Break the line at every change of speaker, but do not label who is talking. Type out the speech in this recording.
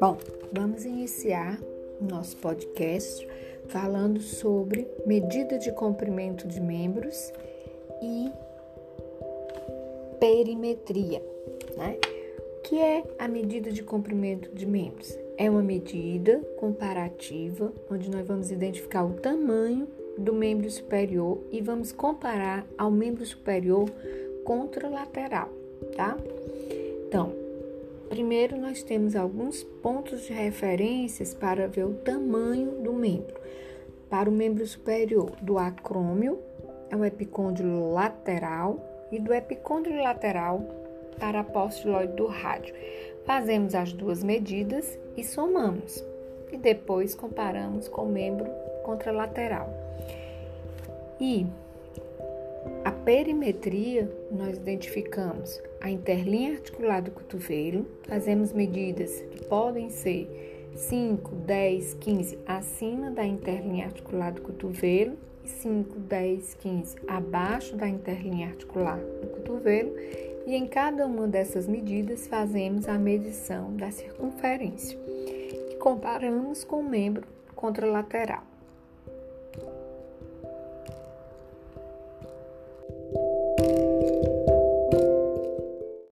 Bom, vamos iniciar o nosso podcast falando sobre medida de comprimento de membros e perimetria. Né? O que é a medida de comprimento de membros? É uma medida comparativa onde nós vamos identificar o tamanho do membro superior e vamos comparar ao membro superior contralateral, tá? Então, Primeiro, nós temos alguns pontos de referências para ver o tamanho do membro. Para o membro superior, do acrômio, é o epicôndilo lateral, e do epicôndilo lateral para a postiloide do rádio. Fazemos as duas medidas e somamos. E depois comparamos com o membro contralateral. E a perimetria, nós identificamos a interlinha articular do cotovelo, fazemos medidas que podem ser 5, 10, 15 acima da interlinha articular do cotovelo e 5, 10, 15 abaixo da interlinha articular do cotovelo, e em cada uma dessas medidas fazemos a medição da circunferência e comparamos com o membro contralateral.